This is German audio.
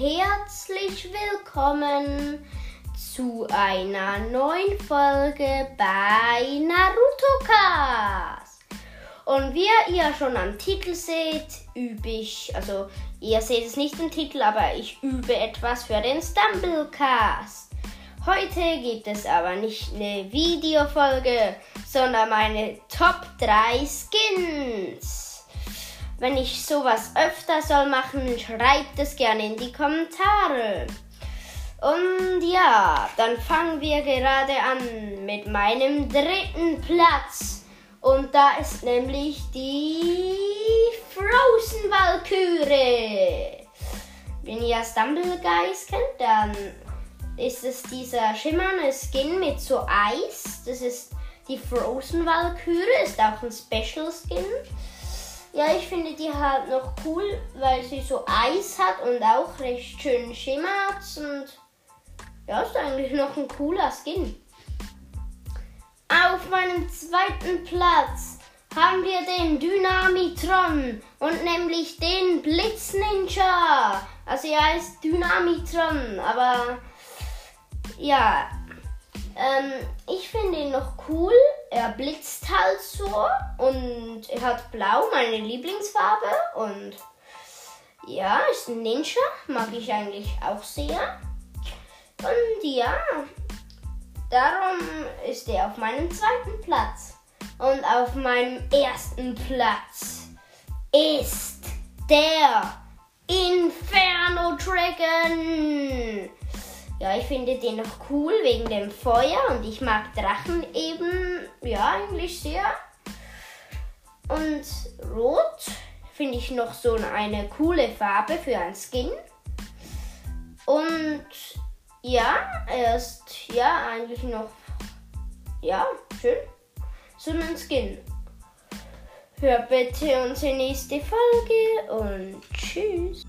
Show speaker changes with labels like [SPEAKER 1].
[SPEAKER 1] herzlich willkommen zu einer neuen Folge bei Naruto Cast. Und wie ihr schon am Titel seht, übe ich, also ihr seht es nicht im Titel, aber ich übe etwas für den Stumblecast. Heute gibt es aber nicht eine Videofolge, sondern meine Top 3 Skins. Wenn ich sowas öfter soll machen, schreibt es gerne in die Kommentare. Und ja, dann fangen wir gerade an mit meinem dritten Platz. Und da ist nämlich die Frozen Valkyrie. Wenn ihr Stumble Guys kennt, dann ist es dieser schimmernde Skin mit so Eis. Das ist die Frozen Valkyrie, ist auch ein Special Skin. Ja, ich finde die halt noch cool, weil sie so Eis hat und auch recht schön schimmert. Und ja, ist eigentlich noch ein cooler Skin. Auf meinem zweiten Platz haben wir den Dynamitron und nämlich den Blitz Ninja. Also er heißt Dynamitron, aber ja, ähm, ich finde ihn noch cool. Er blitzt halt so und er hat blau, meine Lieblingsfarbe. Und ja, ist ein Ninja. Mag ich eigentlich auch sehr. Und ja, darum ist er auf meinem zweiten Platz. Und auf meinem ersten Platz ist der Inferno Dragon. Ja, ich finde den noch cool wegen dem Feuer und ich mag Drachen eben, ja, eigentlich sehr. Und Rot finde ich noch so eine coole Farbe für ein Skin. Und ja, er ist ja eigentlich noch, ja, schön. So ein Skin. Hör bitte unsere nächste Folge und tschüss.